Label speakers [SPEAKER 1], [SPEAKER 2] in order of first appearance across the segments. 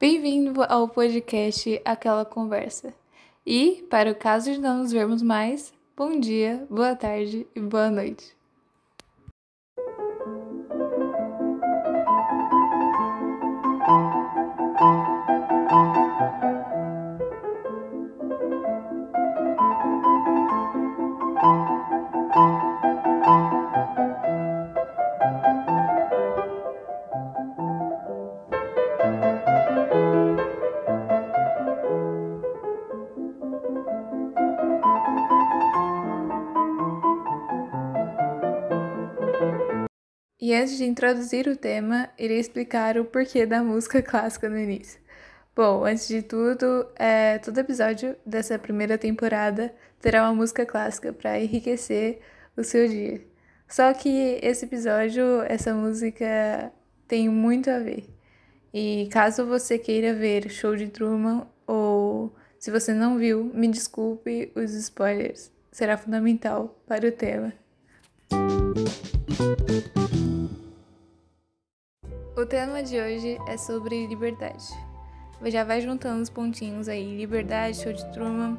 [SPEAKER 1] Bem-vindo ao podcast Aquela Conversa. E, para o caso de não nos vermos mais, bom dia, boa tarde e boa noite. E antes de introduzir o tema, irei explicar o porquê da música clássica no início. Bom, antes de tudo, é, todo episódio dessa primeira temporada terá uma música clássica para enriquecer o seu dia. Só que esse episódio, essa música tem muito a ver. E caso você queira ver Show de Truman ou se você não viu, me desculpe os spoilers. Será fundamental para o tema. O tema de hoje é sobre liberdade. Já vai juntando os pontinhos aí, liberdade, show de Truman.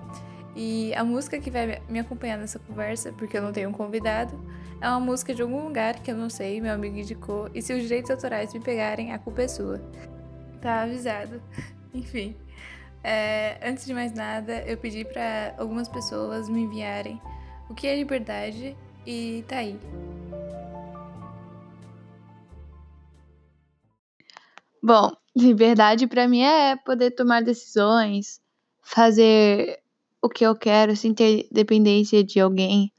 [SPEAKER 1] E a música que vai me acompanhar nessa conversa, porque eu não tenho um convidado, é uma música de algum lugar que eu não sei, meu amigo indicou, e se os direitos autorais me pegarem, a culpa é sua. Tá avisado. Enfim. É, antes de mais nada, eu pedi para algumas pessoas me enviarem o que é liberdade e tá aí.
[SPEAKER 2] Bom, liberdade para mim é poder tomar decisões, fazer o que eu quero sem ter dependência de alguém.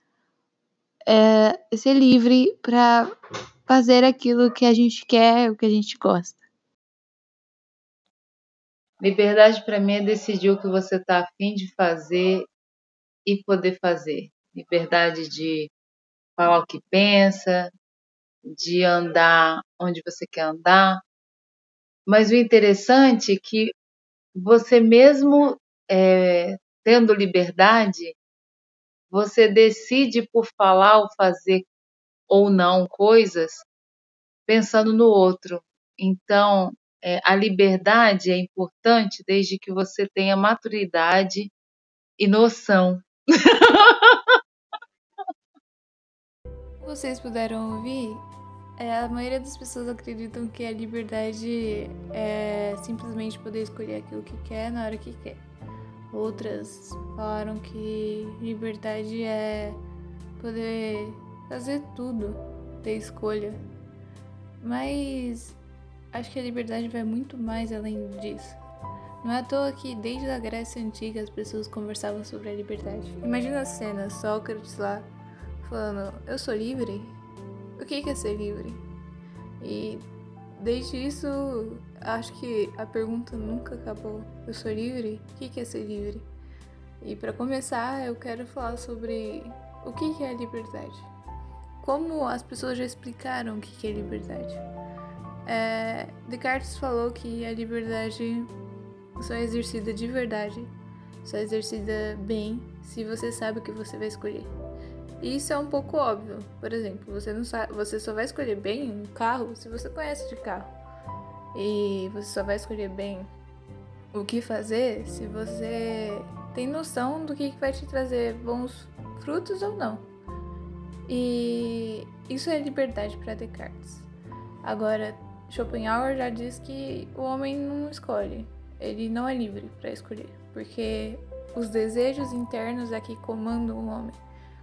[SPEAKER 2] É ser livre para fazer aquilo que a gente quer, o que a gente gosta.
[SPEAKER 3] Liberdade para mim é decidir o que você está afim de fazer e poder fazer. Liberdade de falar o que pensa, de andar onde você quer andar, mas o interessante é que você mesmo é, tendo liberdade, você decide por falar ou fazer ou não coisas pensando no outro. Então, é, a liberdade é importante desde que você tenha maturidade e noção.
[SPEAKER 1] Vocês puderam ouvir é, a maioria das pessoas acreditam que a liberdade é simplesmente poder escolher aquilo que quer na hora que quer. Outras falaram que liberdade é poder fazer tudo, ter escolha. Mas acho que a liberdade vai muito mais além disso. Não é à toa que desde a Grécia Antiga as pessoas conversavam sobre a liberdade. Imagina a cena, Sócrates lá falando, eu sou livre? O que é ser livre? E desde isso, acho que a pergunta nunca acabou. Eu sou livre? O que é ser livre? E para começar, eu quero falar sobre o que é liberdade. Como as pessoas já explicaram o que é liberdade. É, Descartes falou que a liberdade só é exercida de verdade, só é exercida bem se você sabe o que você vai escolher. E isso é um pouco óbvio. Por exemplo, você não sabe, você só vai escolher bem um carro se você conhece de carro. E você só vai escolher bem o que fazer se você tem noção do que vai te trazer bons frutos ou não. E isso é liberdade para Descartes. Agora, Schopenhauer já diz que o homem não escolhe, ele não é livre para escolher, porque os desejos internos é que comandam o homem.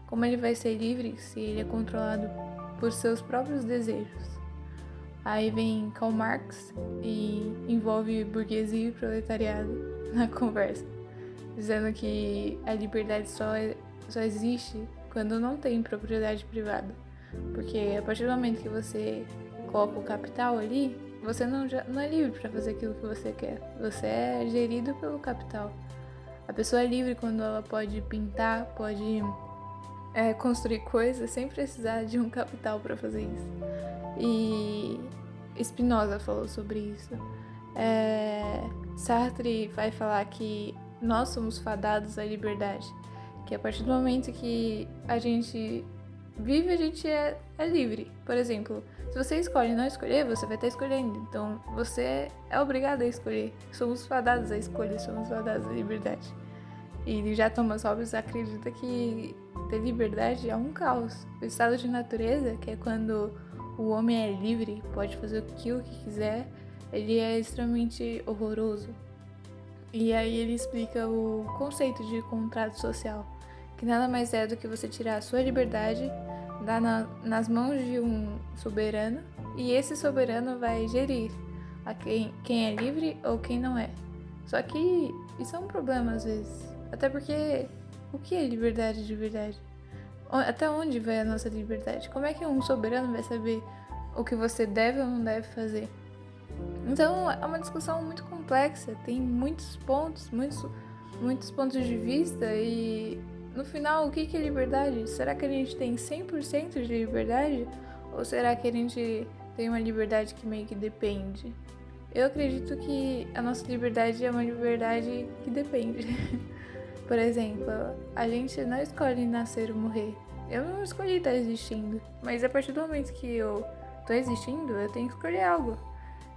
[SPEAKER 1] Como ele vai ser livre se ele é controlado por seus próprios desejos? Aí vem Karl Marx e envolve burguesia e proletariado na conversa, dizendo que a liberdade só, é, só existe quando não tem propriedade privada. Porque a partir do momento que você coloca o capital ali, você não, não é livre para fazer aquilo que você quer. Você é gerido pelo capital. A pessoa é livre quando ela pode pintar, pode é, construir coisas sem precisar de um capital para fazer isso. E Spinoza falou sobre isso. É, Sartre vai falar que nós somos fadados à liberdade, que a partir do momento que a gente vive, a gente é, é livre. Por exemplo, se você escolhe não escolher, você vai estar escolhendo. Então você é obrigado a escolher. Somos fadados a escolher, somos fadados à liberdade. E já Thomas Hobbes acredita que ter liberdade é um caos. O estado de natureza, que é quando o homem é livre, pode fazer aquilo que quiser, ele é extremamente horroroso. E aí ele explica o conceito de contrato social, que nada mais é do que você tirar a sua liberdade, dar na, nas mãos de um soberano, e esse soberano vai gerir a quem, quem é livre ou quem não é. Só que isso é um problema às vezes. Até porque o que é liberdade de verdade? Até onde vai a nossa liberdade? Como é que um soberano vai saber o que você deve ou não deve fazer? Então é uma discussão muito complexa, tem muitos pontos, muitos, muitos pontos de vista e no final o que é liberdade? Será que a gente tem 100% de liberdade? Ou será que a gente tem uma liberdade que meio que depende? Eu acredito que a nossa liberdade é uma liberdade que depende. Por exemplo, a gente não escolhe nascer ou morrer. Eu não escolhi estar existindo, mas a partir do momento que eu tô existindo, eu tenho que escolher algo.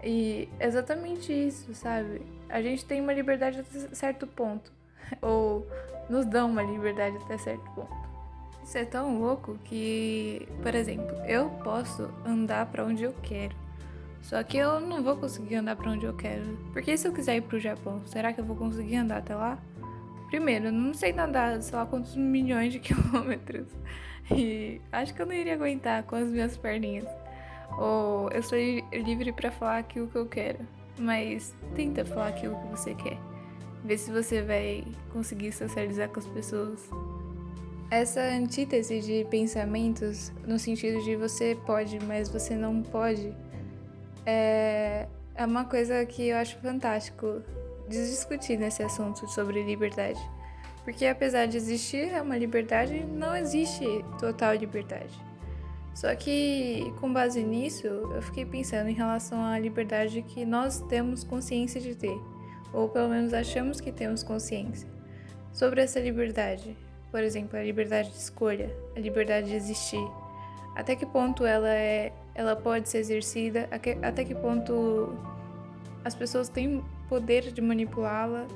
[SPEAKER 1] E exatamente isso, sabe? A gente tem uma liberdade até certo ponto, ou nos dão uma liberdade até certo ponto. Isso é tão louco que, por exemplo, eu posso andar para onde eu quero. Só que eu não vou conseguir andar para onde eu quero. Porque se eu quiser ir pro Japão, será que eu vou conseguir andar até lá? Primeiro, não sei nadar, sei lá quantos milhões de quilômetros. E acho que eu não iria aguentar com as minhas perninhas. Ou eu sou livre para falar aquilo que eu quero. Mas tenta falar aquilo que você quer. Vê se você vai conseguir socializar com as pessoas. Essa antítese de pensamentos, no sentido de você pode, mas você não pode, é, é uma coisa que eu acho fantástico discutir nesse assunto sobre liberdade. Porque apesar de existir uma liberdade, não existe total liberdade. Só que com base nisso, eu fiquei pensando em relação à liberdade que nós temos consciência de ter, ou pelo menos achamos que temos consciência. Sobre essa liberdade, por exemplo, a liberdade de escolha, a liberdade de existir. Até que ponto ela é, ela pode ser exercida? Até que ponto as pessoas têm poder de manipulá-la.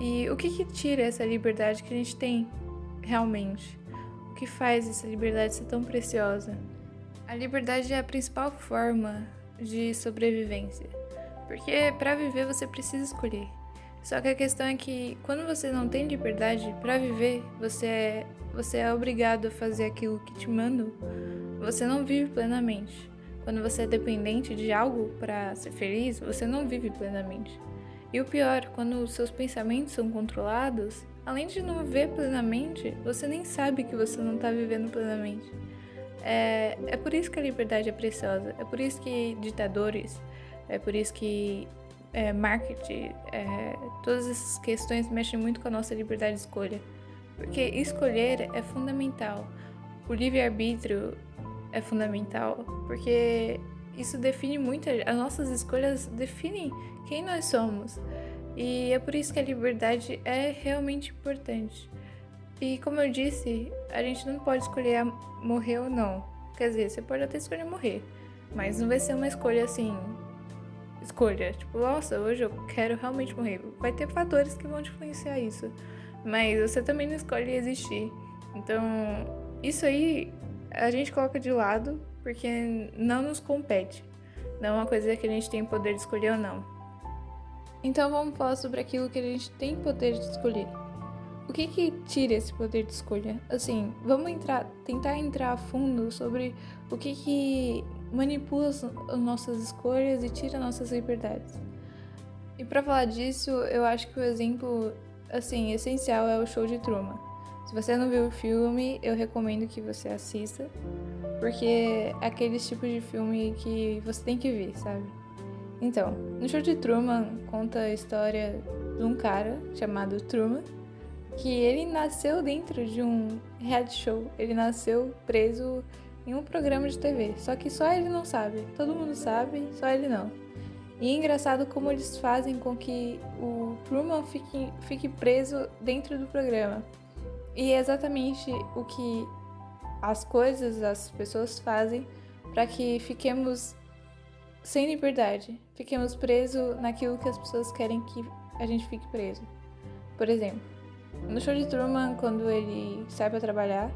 [SPEAKER 1] E o que, que tira essa liberdade que a gente tem realmente? O que faz essa liberdade ser tão preciosa? A liberdade é a principal forma de sobrevivência, porque para viver você precisa escolher. Só que a questão é que quando você não tem liberdade para viver, você é, você é obrigado a fazer aquilo que te mandam, você não vive plenamente. Quando você é dependente de algo para ser feliz, você não vive plenamente. E o pior, quando os seus pensamentos são controlados, além de não viver plenamente, você nem sabe que você não está vivendo plenamente. É, é por isso que a liberdade é preciosa, é por isso que ditadores, é por isso que é, marketing, é, todas essas questões mexem muito com a nossa liberdade de escolha. Porque escolher é fundamental. O livre-arbítrio é fundamental, porque isso define muito, as nossas escolhas definem quem nós somos. E é por isso que a liberdade é realmente importante. E como eu disse, a gente não pode escolher morrer ou não. Quer dizer, você pode até escolher morrer, mas não vai ser uma escolha assim. Escolha, tipo, nossa, hoje eu quero realmente morrer. Vai ter fatores que vão te influenciar isso, mas você também não escolhe existir. Então, isso aí a gente coloca de lado porque não nos compete. Não é uma coisa que a gente tem poder de escolher ou não. Então vamos falar sobre aquilo que a gente tem poder de escolher. O que que tira esse poder de escolha? Assim, vamos entrar, tentar entrar a fundo sobre o que que manipula as nossas escolhas e tira nossas liberdades. E para falar disso, eu acho que o exemplo assim essencial é o show de Truman. Se você não viu o filme, eu recomendo que você assista, porque é aqueles tipos de filme que você tem que ver, sabe? Então, no show de Truman conta a história de um cara chamado Truman, que ele nasceu dentro de um reality show. Ele nasceu preso em um programa de TV, só que só ele não sabe. Todo mundo sabe, só ele não. E é engraçado como eles fazem com que o Truman fique, fique preso dentro do programa. E é exatamente o que as coisas, as pessoas fazem para que fiquemos sem liberdade, fiquemos presos naquilo que as pessoas querem que a gente fique preso. Por exemplo, no show de Truman, quando ele sai para trabalhar,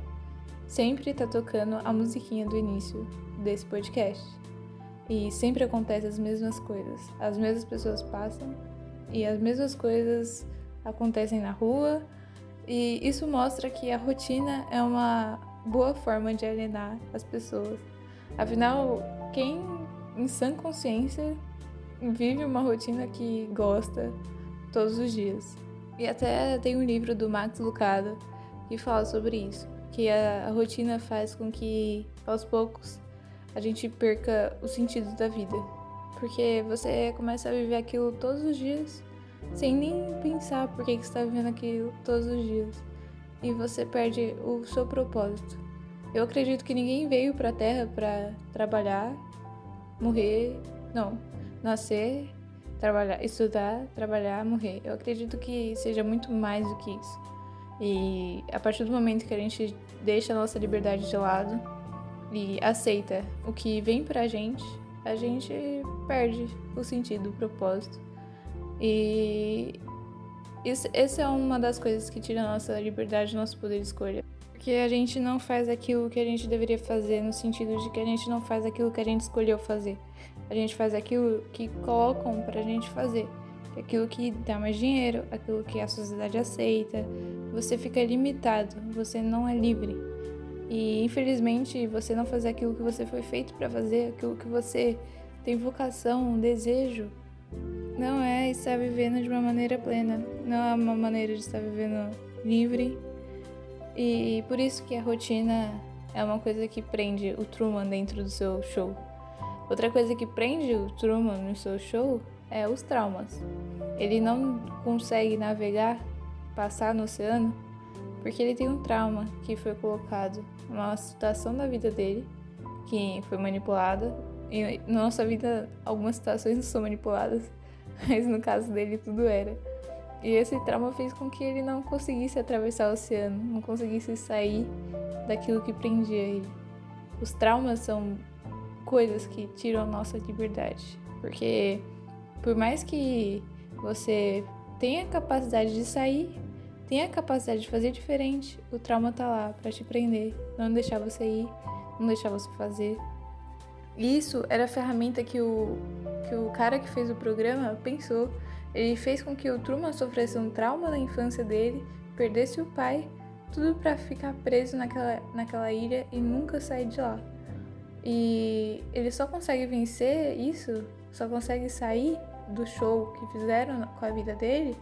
[SPEAKER 1] sempre tá tocando a musiquinha do início desse podcast. E sempre acontece as mesmas coisas. As mesmas pessoas passam e as mesmas coisas acontecem na rua. E isso mostra que a rotina é uma boa forma de alienar as pessoas. Afinal, quem em sã consciência vive uma rotina que gosta todos os dias? E até tem um livro do Max Lucado que fala sobre isso, que a, rotina faz com que aos poucos a gente perca o sentido da vida. Porque você começa a viver aquilo todos os dias, sem nem pensar por que, que está vivendo aquilo todos os dias. E você perde o seu propósito. Eu acredito que ninguém veio para a Terra para trabalhar, morrer, não, nascer, trabalhar, estudar, trabalhar, morrer. Eu acredito que seja muito mais do que isso. E a partir do momento que a gente deixa a nossa liberdade de lado, e aceita o que vem pra gente, a gente perde o sentido, o propósito. E isso, essa é uma das coisas que tira a nossa liberdade, nosso poder de escolha. Porque a gente não faz aquilo que a gente deveria fazer, no sentido de que a gente não faz aquilo que a gente escolheu fazer. A gente faz aquilo que colocam pra gente fazer. Aquilo que dá mais dinheiro, aquilo que a sociedade aceita. Você fica limitado, você não é livre. E infelizmente você não fazer aquilo que você foi feito para fazer, aquilo que você tem vocação, um desejo, não é estar vivendo de uma maneira plena, não é uma maneira de estar vivendo livre. E por isso que a rotina é uma coisa que prende o Truman dentro do seu show. Outra coisa que prende o Truman no seu show é os traumas. Ele não consegue navegar, passar no oceano porque ele tem um trauma que foi colocado, uma situação da vida dele que foi manipulada. E na nossa vida, algumas situações não são manipuladas, mas no caso dele, tudo era. E esse trauma fez com que ele não conseguisse atravessar o oceano, não conseguisse sair daquilo que prendia ele. Os traumas são coisas que tiram a nossa liberdade, porque por mais que você tenha capacidade de sair, tem a capacidade de fazer diferente, o trauma tá lá para te prender, não deixar você ir, não deixar você fazer. Isso era a ferramenta que o, que o cara que fez o programa pensou. Ele fez com que o Truman sofresse um trauma na infância dele, perdesse o pai, tudo para ficar preso naquela, naquela ilha e nunca sair de lá. E ele só consegue vencer isso, só consegue sair do show que fizeram com a vida dele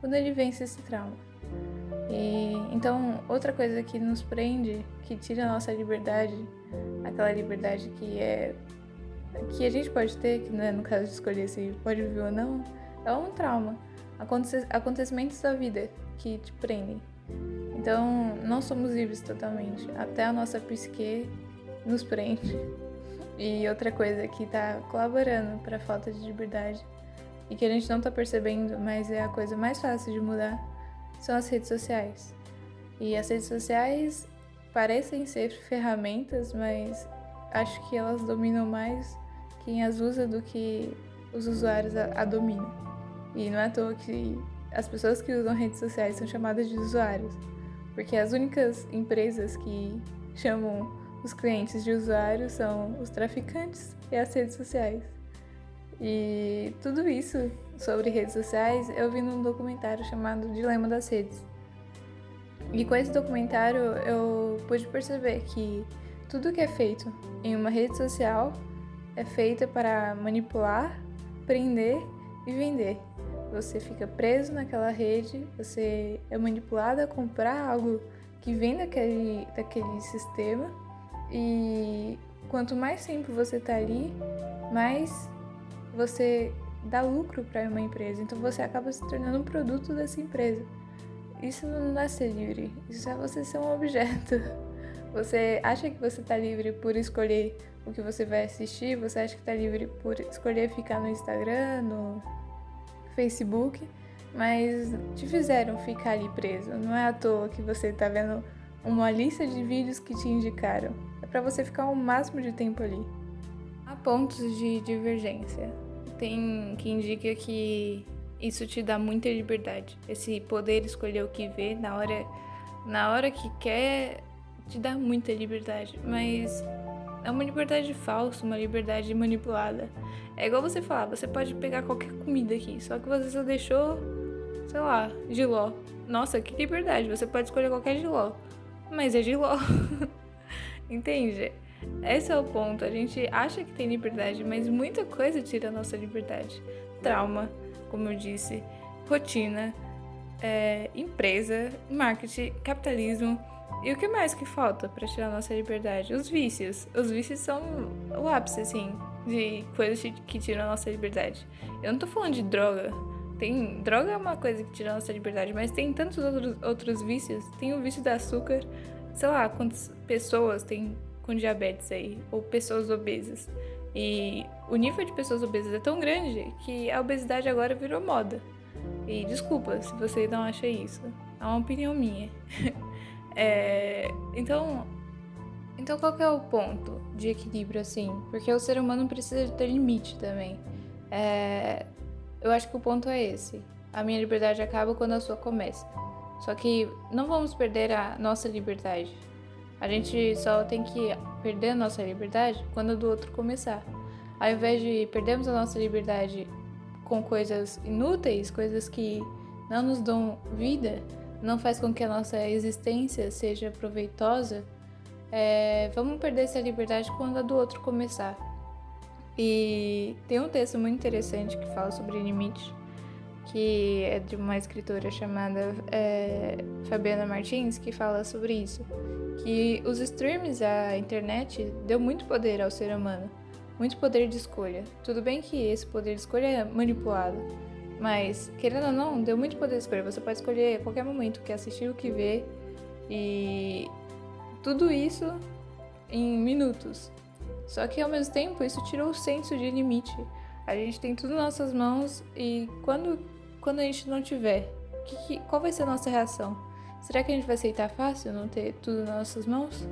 [SPEAKER 1] quando ele vence esse trauma. E então, outra coisa que nos prende, que tira a nossa liberdade, aquela liberdade que é que a gente pode ter, que não é no caso de escolher se pode viver ou não, é um trauma. Acontecimentos da vida que te prendem. Então, não somos livres totalmente. Até a nossa psique nos prende. E outra coisa que está colaborando para a falta de liberdade e que a gente não está percebendo, mas é a coisa mais fácil de mudar, são as redes sociais. E as redes sociais parecem ser ferramentas, mas acho que elas dominam mais quem as usa do que os usuários a, a dominam. E não é à toa que as pessoas que usam redes sociais são chamadas de usuários, porque as únicas empresas que chamam os clientes de usuários são os traficantes e as redes sociais. E tudo isso sobre redes sociais eu vi num documentário chamado Dilema das Redes. E com esse documentário eu pude perceber que tudo que é feito em uma rede social é feito para manipular, prender e vender. Você fica preso naquela rede, você é manipulado a comprar algo que vem daquele, daquele sistema e quanto mais tempo você tá ali, mais você dá lucro para uma empresa, então você acaba se tornando um produto dessa empresa. Isso não é ser livre, isso é você ser um objeto. Você acha que você está livre por escolher o que você vai assistir, você acha que está livre por escolher ficar no Instagram, no Facebook, mas te fizeram ficar ali preso. Não é à toa que você está vendo uma lista de vídeos que te indicaram. É para você ficar o máximo de tempo ali. Há pontos de divergência. Tem que indica que isso te dá muita liberdade. Esse poder escolher o que vê na hora, na hora que quer, te dá muita liberdade. Mas é uma liberdade falsa, uma liberdade manipulada. É igual você falar, você pode pegar qualquer comida aqui, só que você só deixou, sei lá, giló. Nossa, que liberdade, você pode escolher qualquer giló. Mas é giló. Entende? Esse é o ponto. A gente acha que tem liberdade, mas muita coisa tira a nossa liberdade. Trauma, como eu disse, rotina, é, empresa, marketing, capitalismo. E o que mais que falta para tirar nossa liberdade? Os vícios. Os vícios são o ápice, assim, de coisas que tiram nossa liberdade. Eu não tô falando de droga. Tem, droga é uma coisa que tira nossa liberdade, mas tem tantos outros, outros vícios. Tem o vício do açúcar. Sei lá quantas pessoas tem com diabetes aí, ou pessoas obesas. E o nível de pessoas obesas é tão grande que a obesidade agora virou moda. E desculpa se você não acha isso. É uma opinião minha. é, então, então qual que é o ponto de equilíbrio assim? Porque o ser humano precisa ter limite também. É, eu acho que o ponto é esse. A minha liberdade acaba quando a sua começa. Só que não vamos perder a nossa liberdade. A gente só tem que perder a nossa liberdade quando a do outro começar. Ao invés de perdermos a nossa liberdade com coisas inúteis, coisas que não nos dão vida, não faz com que a nossa existência seja proveitosa, é, vamos perder essa liberdade quando a do outro começar. E tem um texto muito interessante que fala sobre limite, que é de uma escritora chamada é, Fabiana Martins, que fala sobre isso que os streams, a internet, deu muito poder ao ser humano, muito poder de escolha. Tudo bem que esse poder de escolha é manipulado, mas querendo ou não, deu muito poder de. Você pode escolher a qualquer momento o que assistir, o que ver e tudo isso em minutos. Só que ao mesmo tempo isso tirou o senso de limite. A gente tem tudo nas nossas mãos e quando, quando a gente não tiver, que, que, qual vai ser a nossa reação? Será que a gente vai aceitar fácil não ter tudo nas nossas mãos?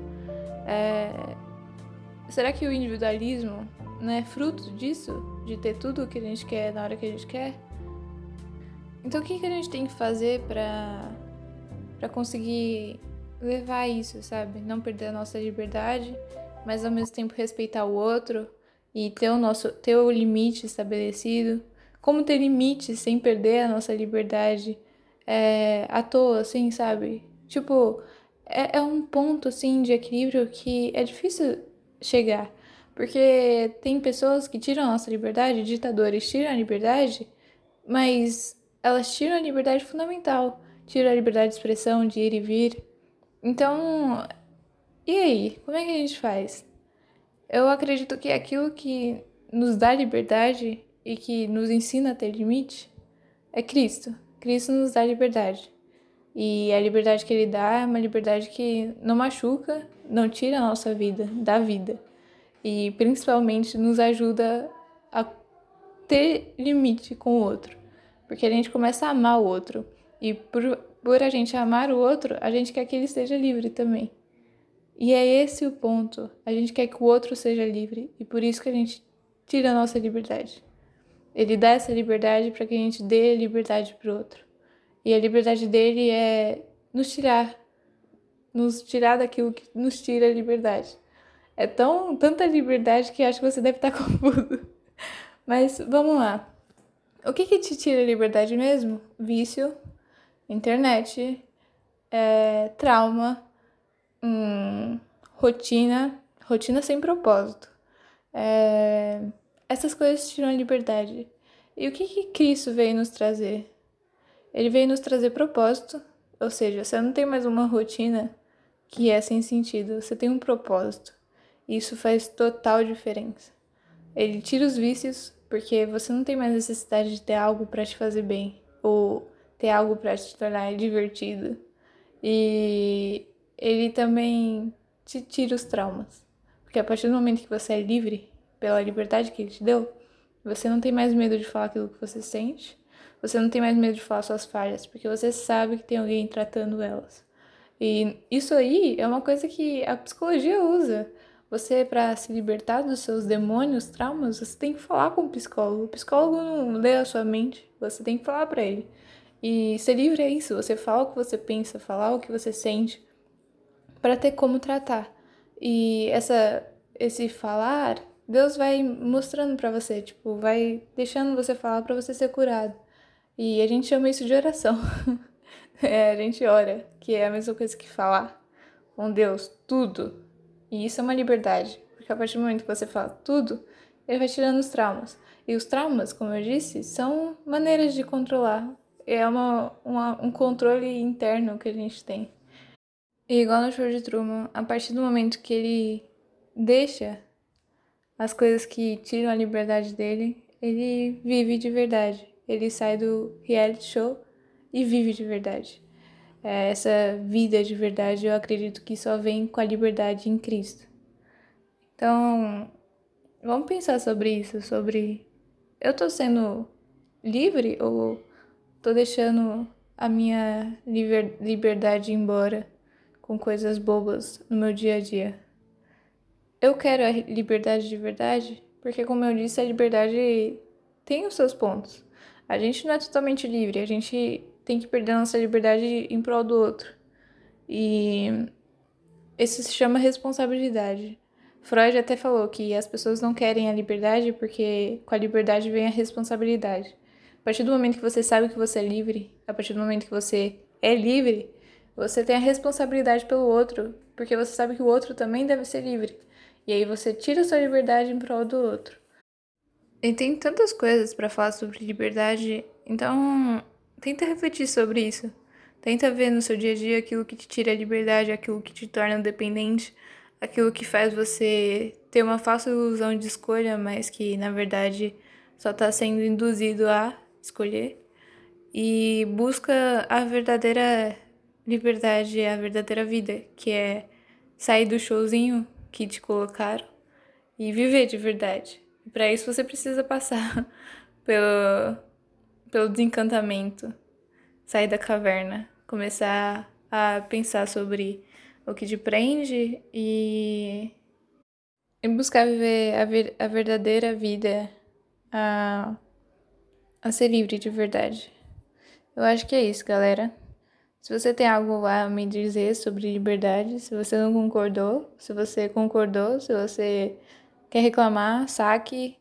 [SPEAKER 1] É... Será que o individualismo não é fruto disso? De ter tudo o que a gente quer na hora que a gente quer? Então o que, que a gente tem que fazer para para conseguir levar isso, sabe? Não perder a nossa liberdade, mas ao mesmo tempo respeitar o outro e ter o nosso ter o limite estabelecido. Como ter limites sem perder a nossa liberdade? é, à toa, assim, sabe? Tipo, é, é um ponto, assim, de equilíbrio que é difícil chegar. Porque tem pessoas que tiram a nossa liberdade, ditadores tiram a liberdade, mas elas tiram a liberdade fundamental, tiram a liberdade de expressão, de ir e vir. Então, e aí? Como é que a gente faz? Eu acredito que aquilo que nos dá liberdade e que nos ensina a ter limite é Cristo. Cristo nos dá liberdade. E a liberdade que ele dá é uma liberdade que não machuca, não tira a nossa vida, dá vida. E principalmente nos ajuda a ter limite com o outro. Porque a gente começa a amar o outro. E por, por a gente amar o outro, a gente quer que ele esteja livre também. E é esse o ponto. A gente quer que o outro seja livre. E por isso que a gente tira a nossa liberdade. Ele dá essa liberdade para que a gente dê liberdade para o outro. E a liberdade dele é nos tirar, nos tirar daquilo que nos tira a liberdade. É tão tanta liberdade que acho que você deve estar confuso. Mas vamos lá. O que, que te tira a liberdade mesmo? Vício, internet, é, trauma, hum, rotina, rotina sem propósito. É, essas coisas tiram a liberdade. E o que, que Cristo veio nos trazer? Ele veio nos trazer propósito, ou seja, você não tem mais uma rotina que é sem sentido, você tem um propósito. Isso faz total diferença. Ele tira os vícios porque você não tem mais necessidade de ter algo para te fazer bem ou ter algo para te tornar divertido. E ele também te tira os traumas. Porque a partir do momento que você é livre, pela liberdade que ele te deu, você não tem mais medo de falar aquilo que você sente, você não tem mais medo de falar suas falhas, porque você sabe que tem alguém tratando elas. E isso aí é uma coisa que a psicologia usa. Você, para se libertar dos seus demônios, traumas, você tem que falar com o psicólogo. O psicólogo não lê a sua mente, você tem que falar para ele. E ser livre é isso, você fala o que você pensa, falar o que você sente, para ter como tratar. E essa, esse falar, Deus vai mostrando para você, tipo, vai deixando você falar para você ser curado. E a gente chama isso de oração. é, a gente ora, que é a mesma coisa que falar com Deus, tudo. E isso é uma liberdade, porque a partir do momento que você fala tudo, ele vai tirando os traumas. E os traumas, como eu disse, são maneiras de controlar. É uma, uma, um controle interno que a gente tem. E igual no show de Truman, a partir do momento que ele deixa as coisas que tiram a liberdade dele, ele vive de verdade. Ele sai do reality show e vive de verdade. É, essa vida de verdade eu acredito que só vem com a liberdade em Cristo. Então, vamos pensar sobre isso, sobre eu tô sendo livre ou tô deixando a minha liber, liberdade embora com coisas bobas no meu dia a dia. Eu quero a liberdade de verdade, porque como eu disse, a liberdade tem os seus pontos. A gente não é totalmente livre, a gente tem que perder nossa liberdade em prol do outro. E isso se chama responsabilidade. Freud até falou que as pessoas não querem a liberdade porque com a liberdade vem a responsabilidade. A partir do momento que você sabe que você é livre, a partir do momento que você é livre, você tem a responsabilidade pelo outro, porque você sabe que o outro também deve ser livre. E aí você tira sua liberdade em prol do outro. E tem tantas coisas para falar sobre liberdade, então tenta refletir sobre isso. Tenta ver no seu dia a dia aquilo que te tira a liberdade, aquilo que te torna dependente, aquilo que faz você ter uma falsa ilusão de escolha, mas que na verdade só está sendo induzido a escolher. E busca a verdadeira liberdade, a verdadeira vida, que é sair do showzinho que te colocaram e viver de verdade. Para isso você precisa passar pelo, pelo desencantamento sair da caverna, começar a pensar sobre o que te prende e, e buscar viver a, ver, a verdadeira vida, a, a ser livre de verdade. Eu acho que é isso, galera. Se você tem algo a me dizer sobre liberdade, se você não concordou, se você concordou, se você quer reclamar, saque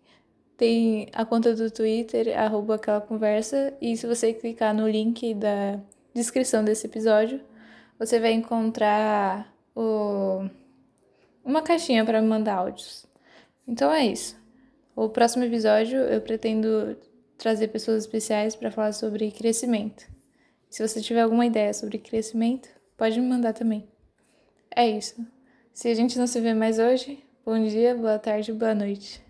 [SPEAKER 1] tem a conta do Twitter, arroba aquela conversa, e se você clicar no link da descrição desse episódio, você vai encontrar o... uma caixinha para mandar áudios. Então é isso. O próximo episódio eu pretendo trazer pessoas especiais para falar sobre crescimento. Se você tiver alguma ideia sobre crescimento, pode me mandar também. É isso. Se a gente não se vê mais hoje, bom dia, boa tarde, boa noite.